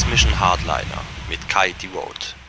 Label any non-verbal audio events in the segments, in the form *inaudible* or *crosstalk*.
Transmission Hardliner mit Kai Devote.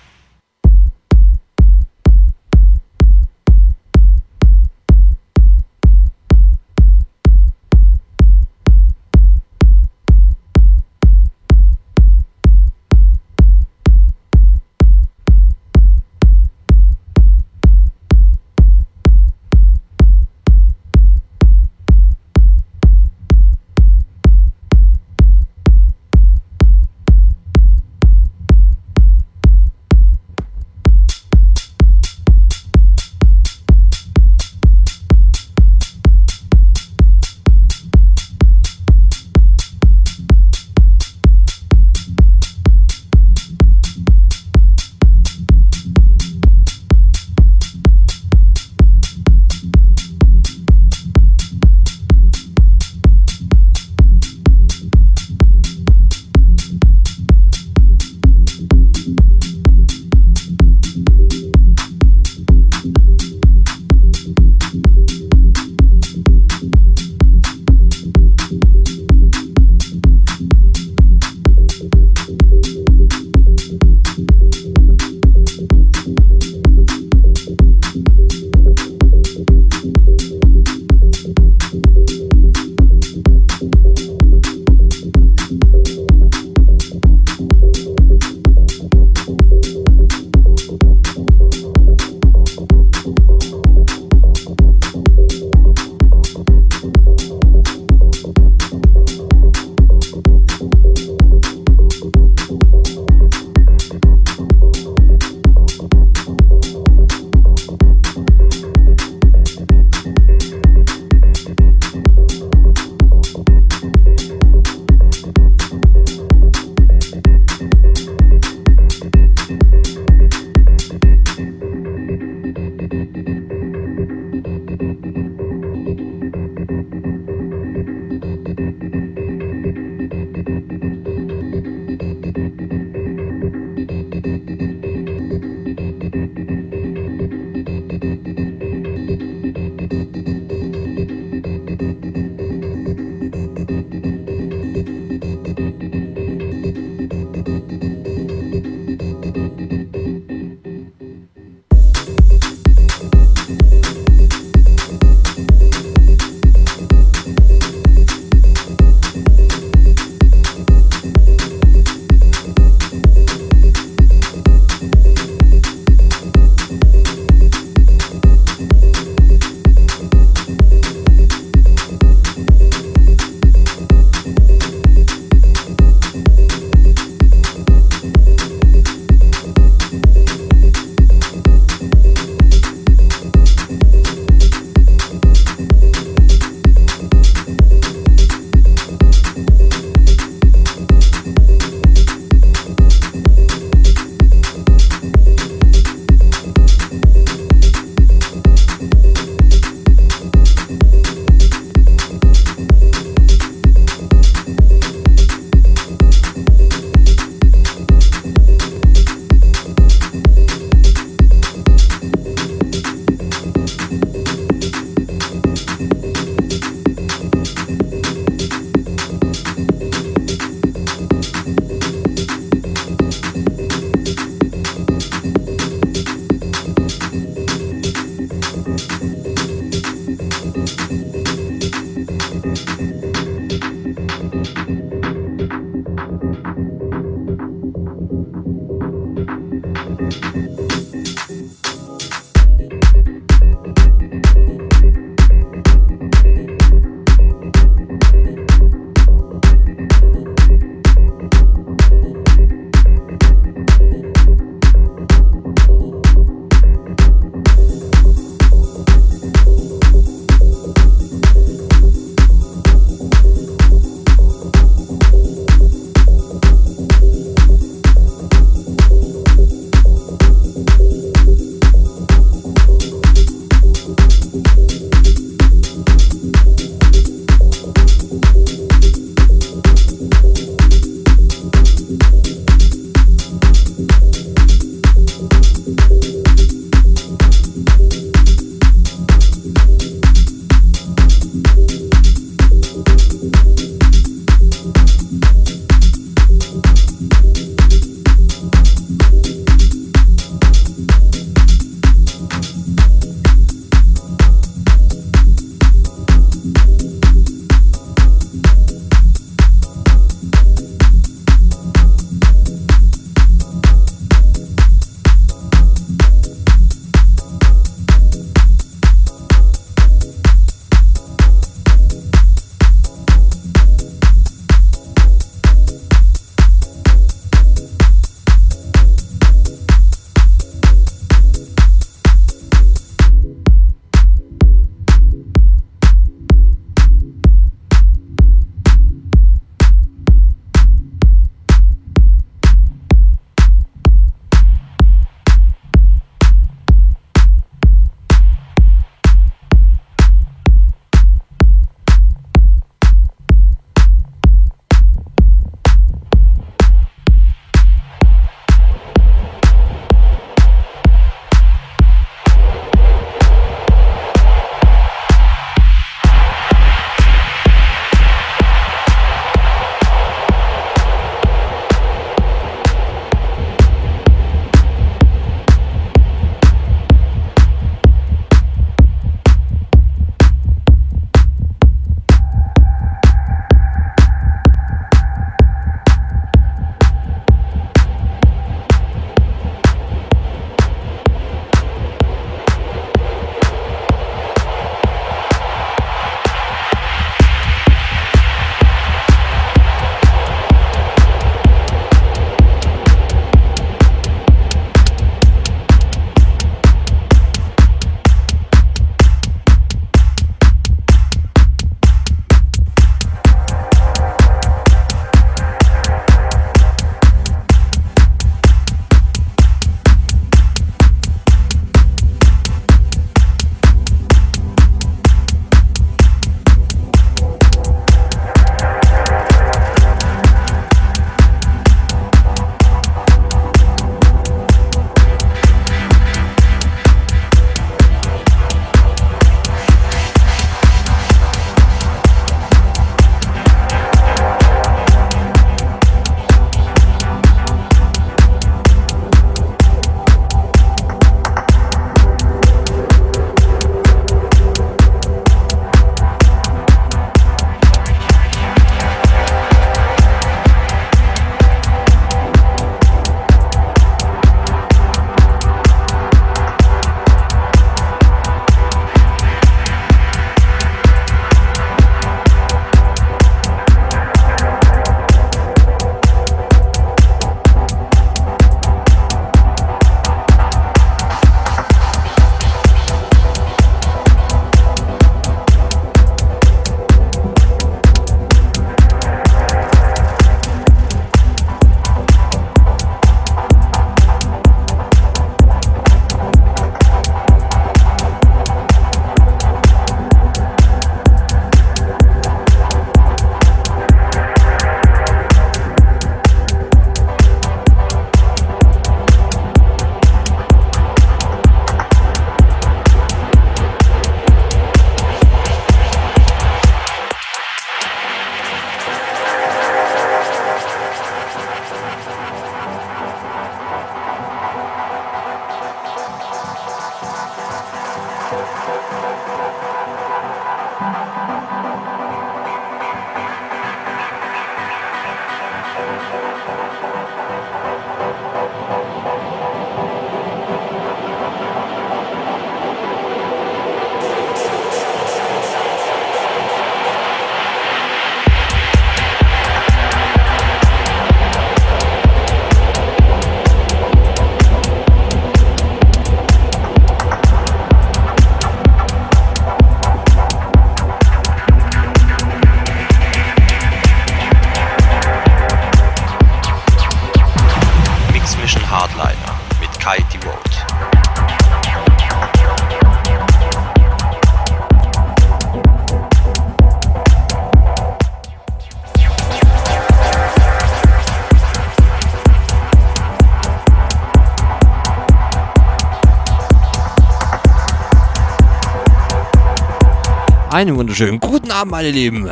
Einen wunderschönen guten Abend, meine Lieben.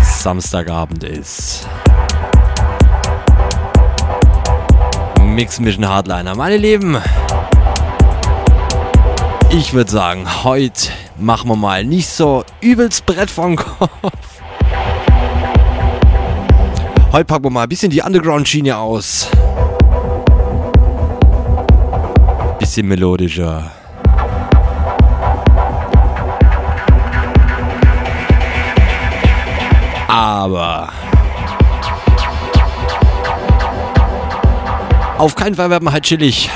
Samstagabend ist. Mix Mission Hardliner. Meine Lieben, ich würde sagen, heute machen wir mal nicht so übelst Brett vom Kopf. Heute packen wir mal ein bisschen die Underground-Schiene aus. Bisschen melodischer. Aber auf keinen Fall werden wir halt chillig.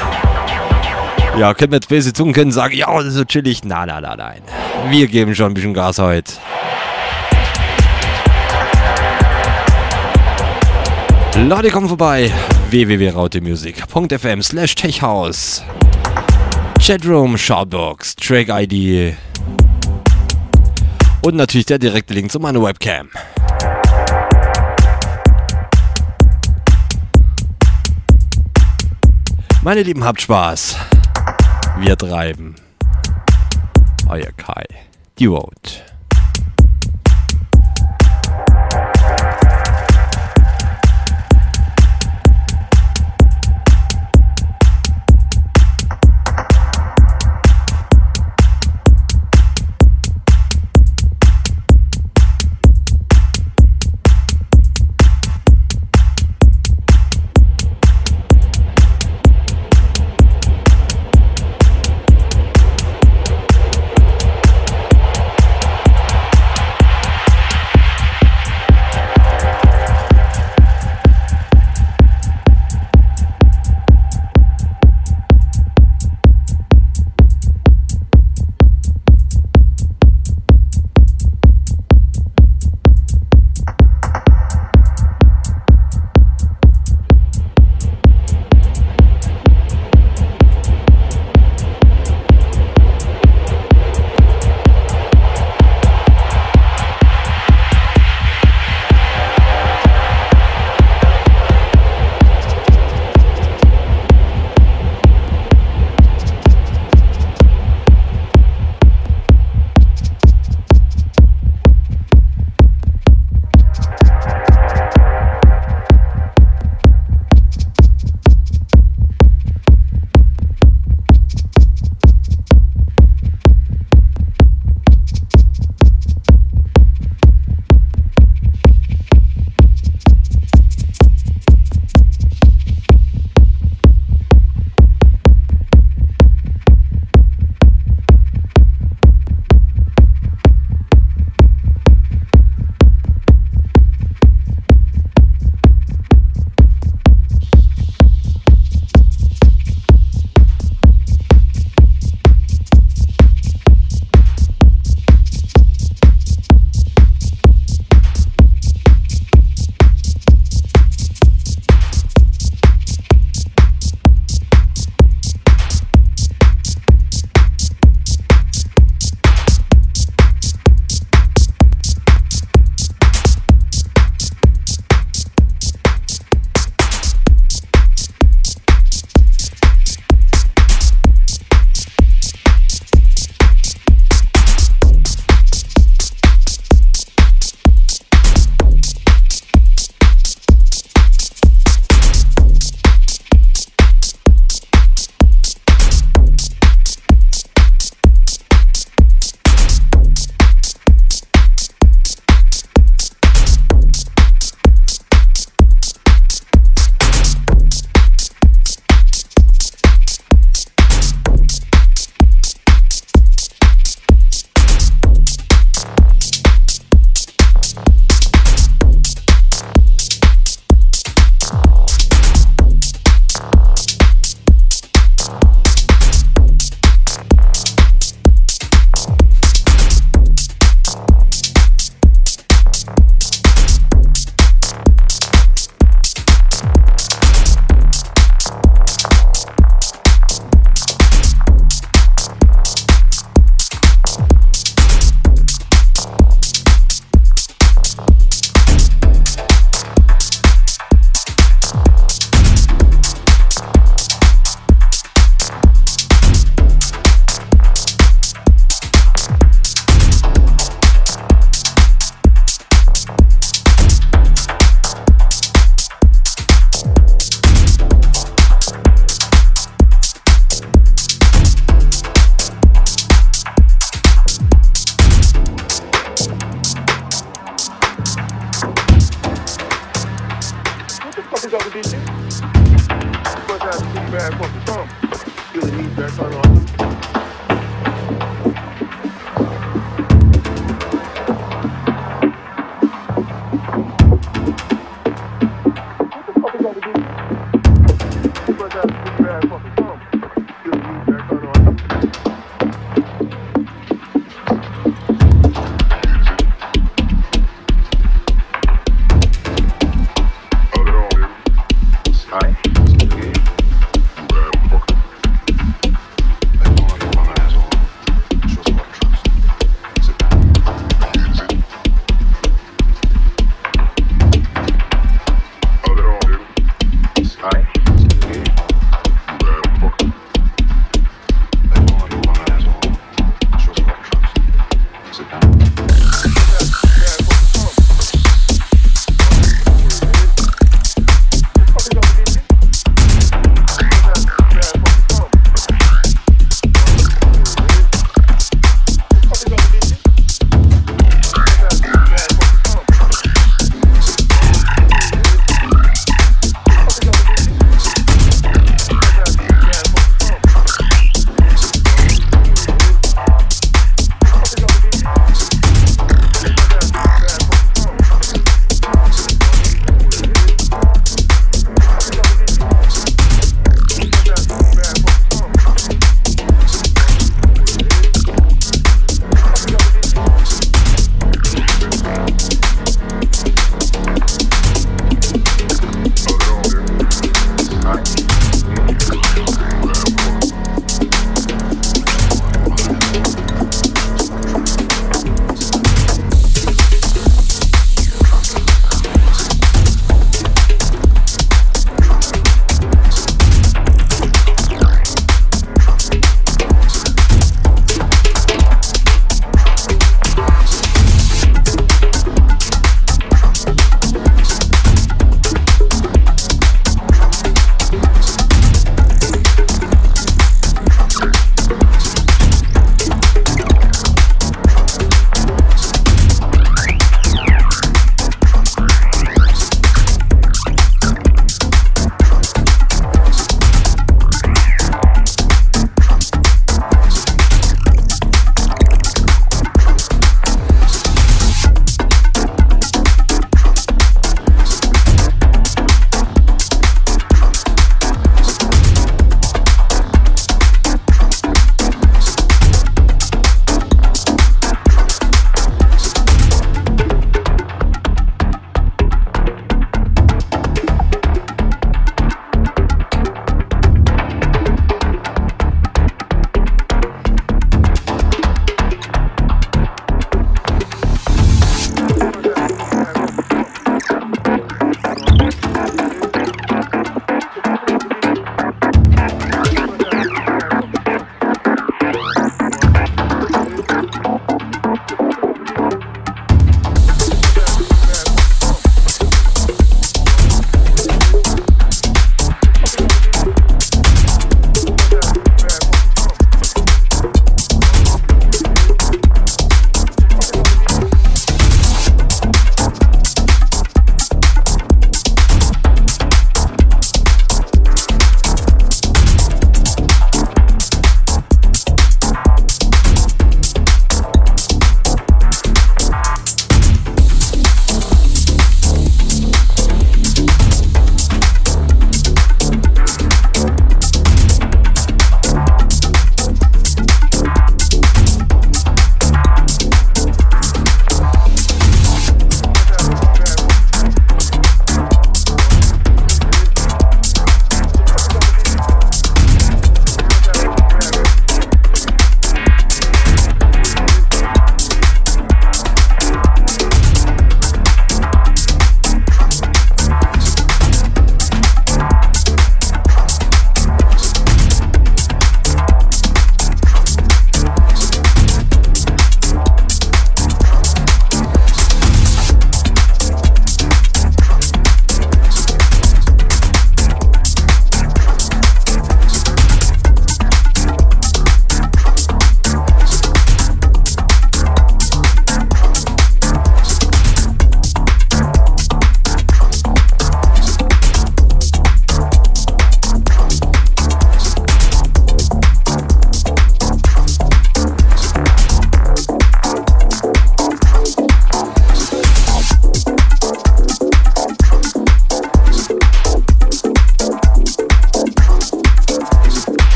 Ja, können wir jetzt böse Zungen können sagen, ja, das ist so chillig. Nein, nein, nein, nein. Wir geben schon ein bisschen Gas heute. Leute, kommen vorbei. www.rautemusic.fm slash techhouse. Chatroom, Shoutbox, Track ID. Und natürlich der direkte Link zu meiner Webcam. Meine Lieben, habt Spaß. Wir treiben. Euer Kai. Die Vote.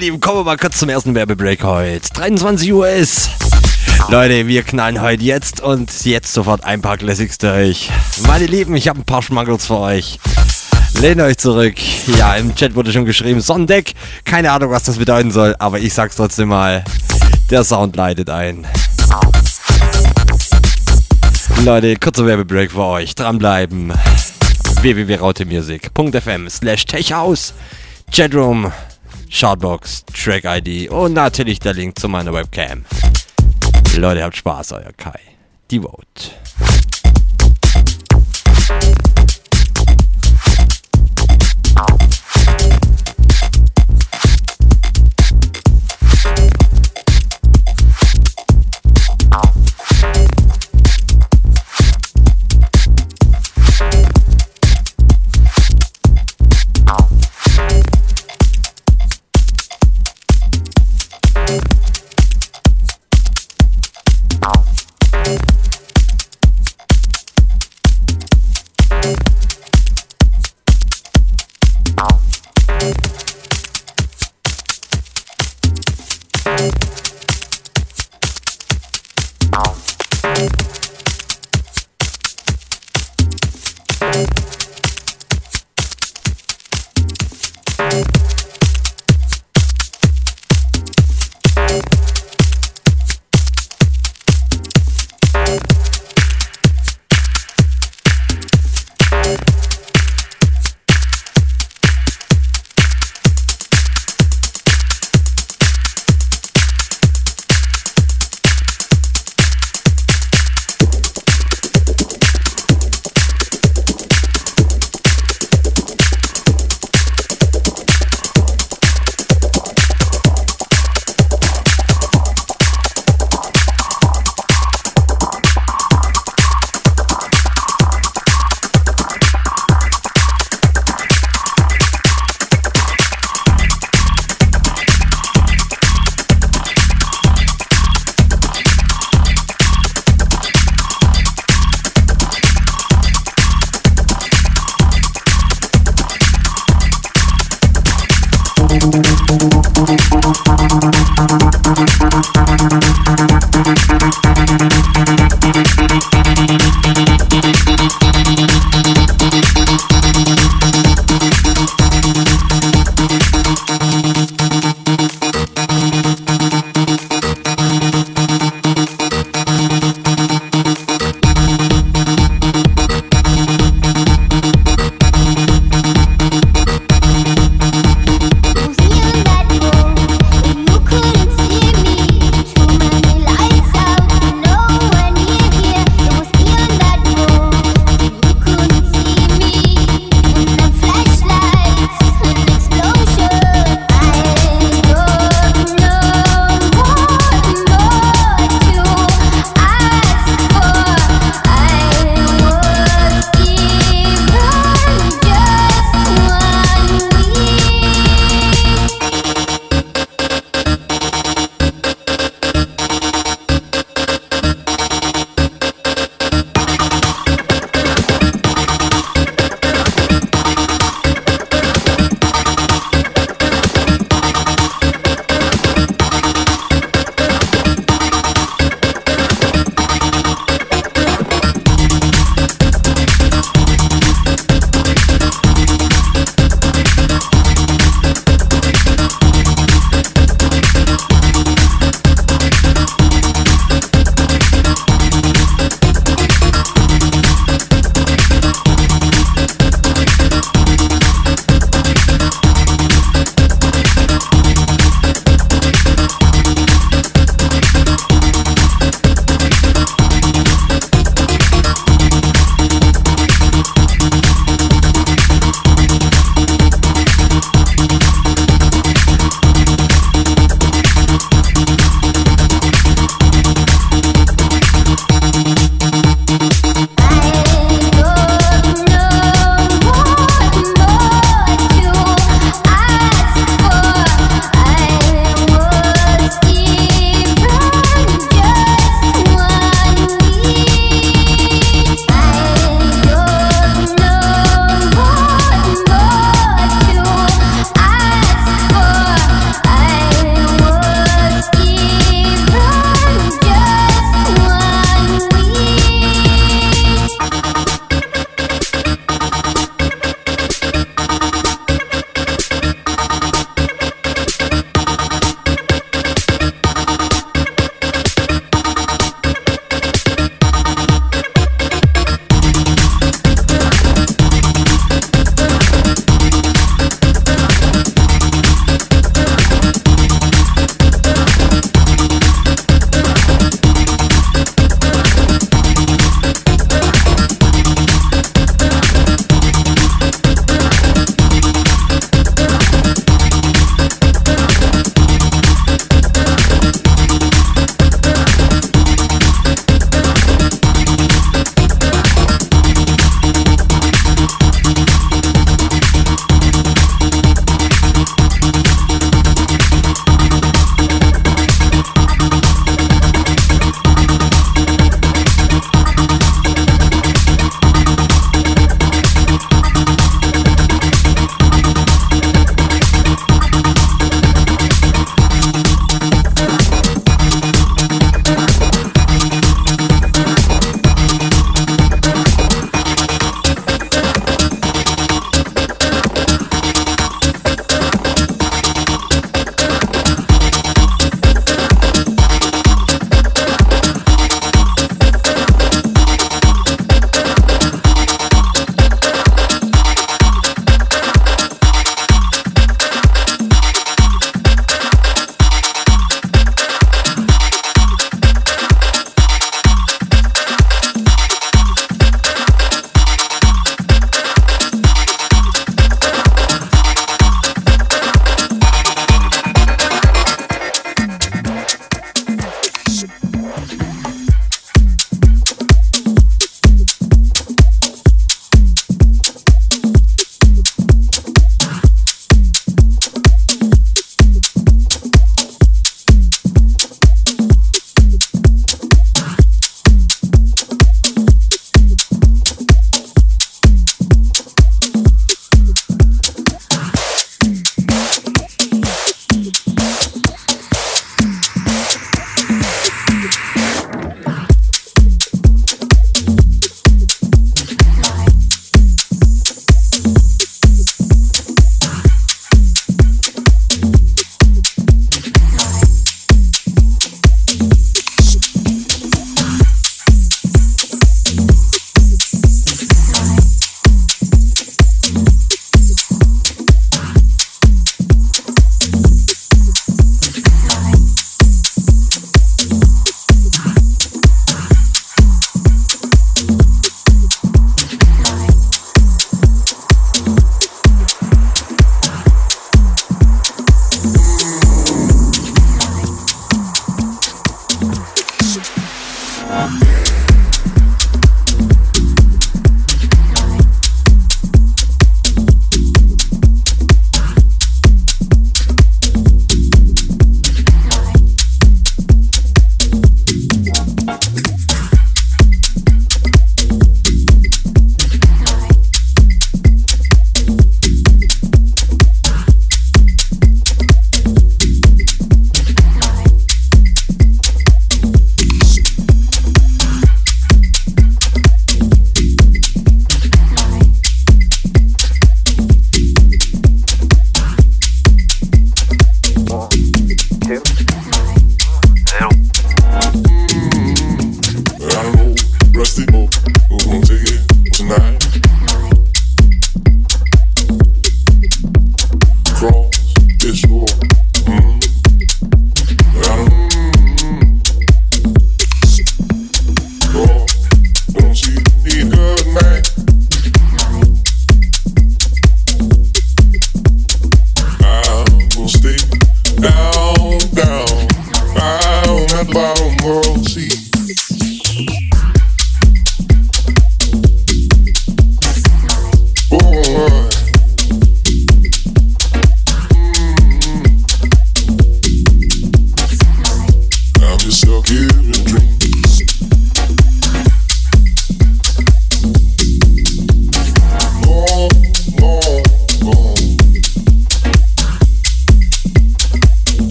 Lieben, kommen wir mal kurz zum ersten Werbebreak heute. 23 Uhr ist. Leute, wir knallen heute jetzt und jetzt sofort ein paar Classics durch. Meine Lieben, ich habe ein paar Schmuggles für euch. Lehnt euch zurück. Ja, im Chat wurde schon geschrieben, Sonnendeck. Keine Ahnung, was das bedeuten soll, aber ich sag's trotzdem mal. Der Sound leitet ein. Leute, kurzer Werbebreak für euch. Dranbleiben. www.rautemusic.fm slash techhouse. Chatroom. Shoutbox, Track ID und natürlich der Link zu meiner Webcam. Leute, habt Spaß, euer Kai. Die Vote.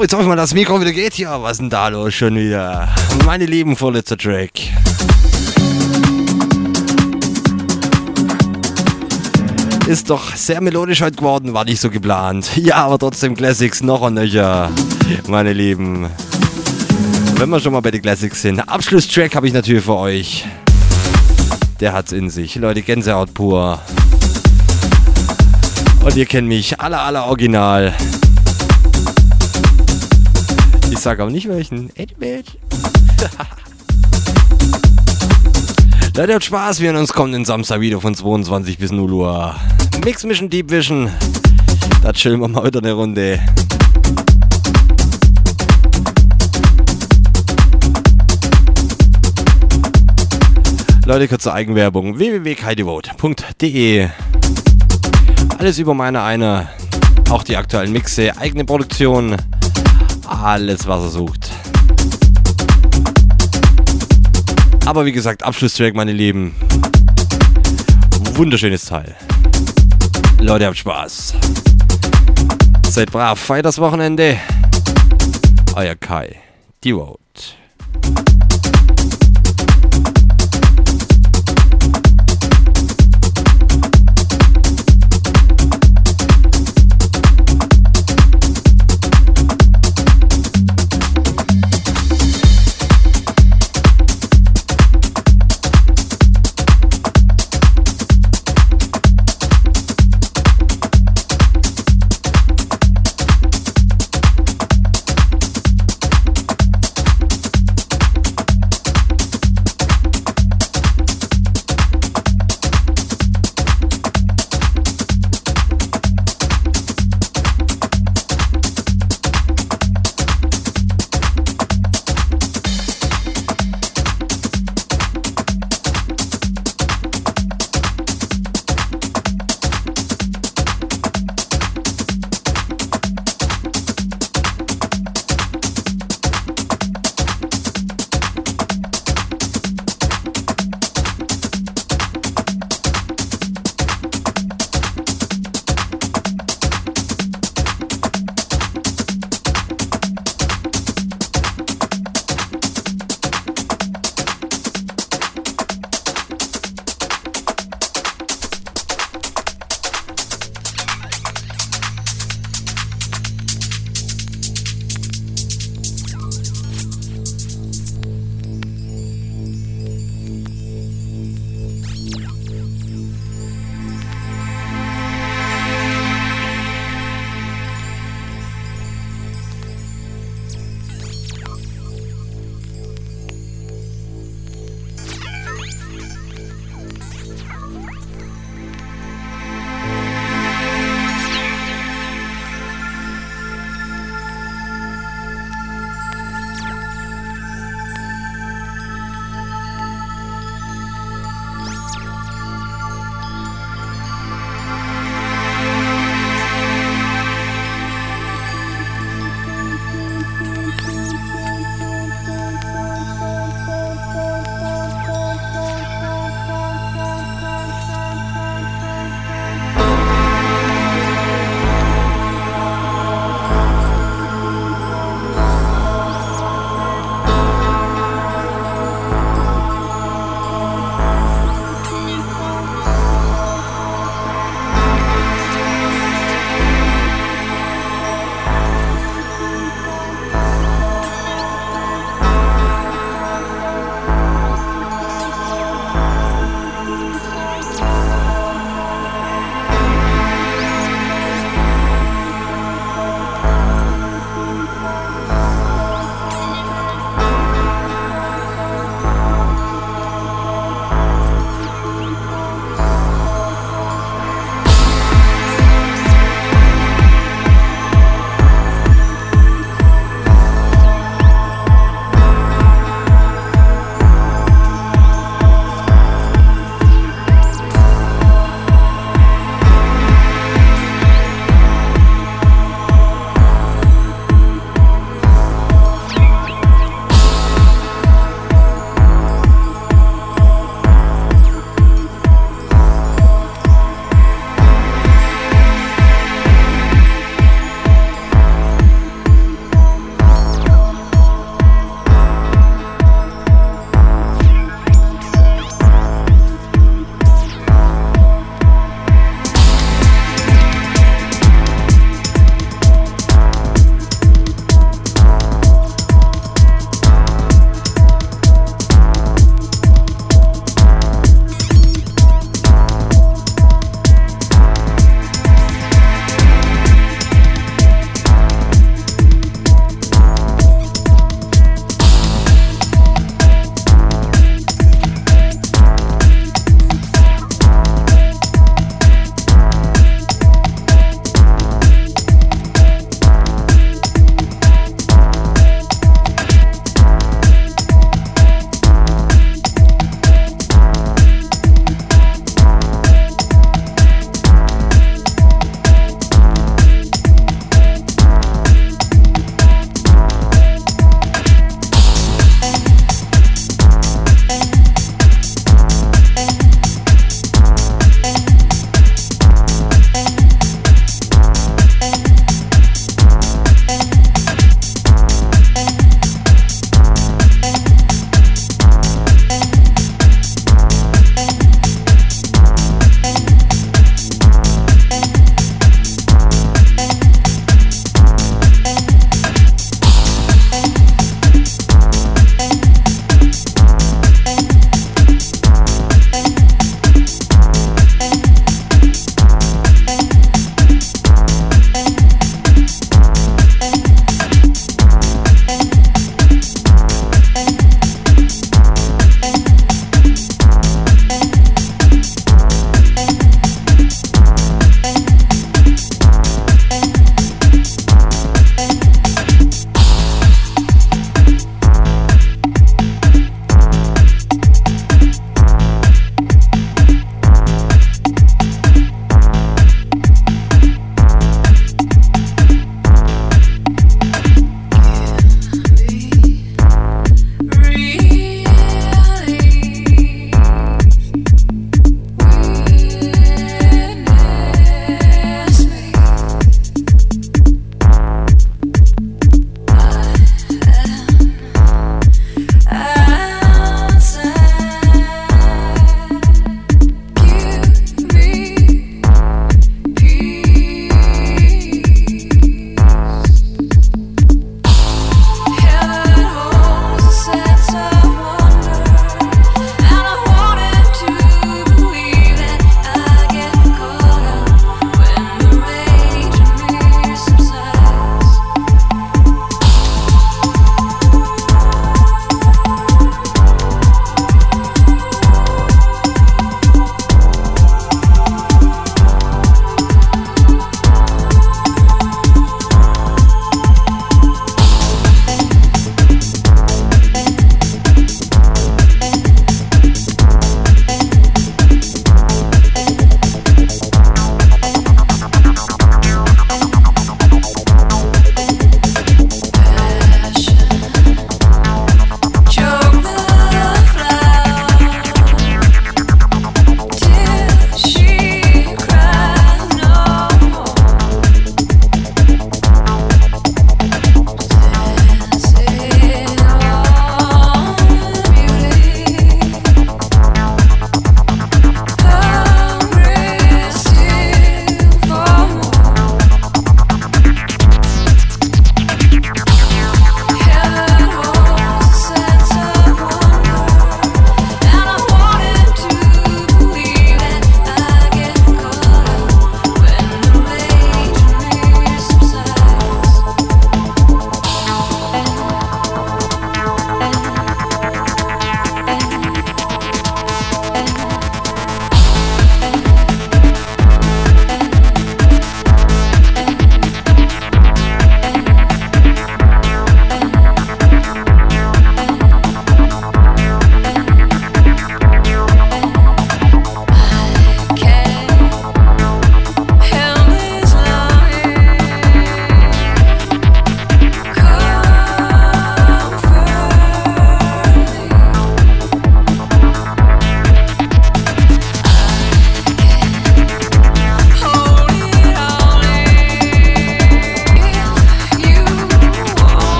Jetzt hoffe ich mal, das Mikro wieder geht hier. Was ist denn da los schon wieder? Meine lieben, vorletzter Track. Ist doch sehr melodisch heute geworden, war nicht so geplant. Ja, aber trotzdem Classics noch und nöcher, meine Lieben. Wenn wir schon mal bei den Classics sind. Abschlusstrack habe ich natürlich für euch. Der hat's in sich. Leute, Gänsehaut pur. Und ihr kennt mich, aller, aller Original. Sage auch nicht welchen. *laughs* Leute, habt Spaß. Wir hören uns kommenden Samstag wieder von 22 bis 0 Uhr. Mix Mission Deep Vision. Da chillen wir mal wieder eine Runde. Leute, kurze Eigenwerbung. www.kaidevote.de Alles über meine eine. Auch die aktuellen Mixe, eigene Produktion. Alles, was er sucht. Aber wie gesagt, Abschlusstrack, meine Lieben. Wunderschönes Teil. Leute, habt Spaß. Seid brav, feiert das Wochenende. Euer Kai. Die Vote.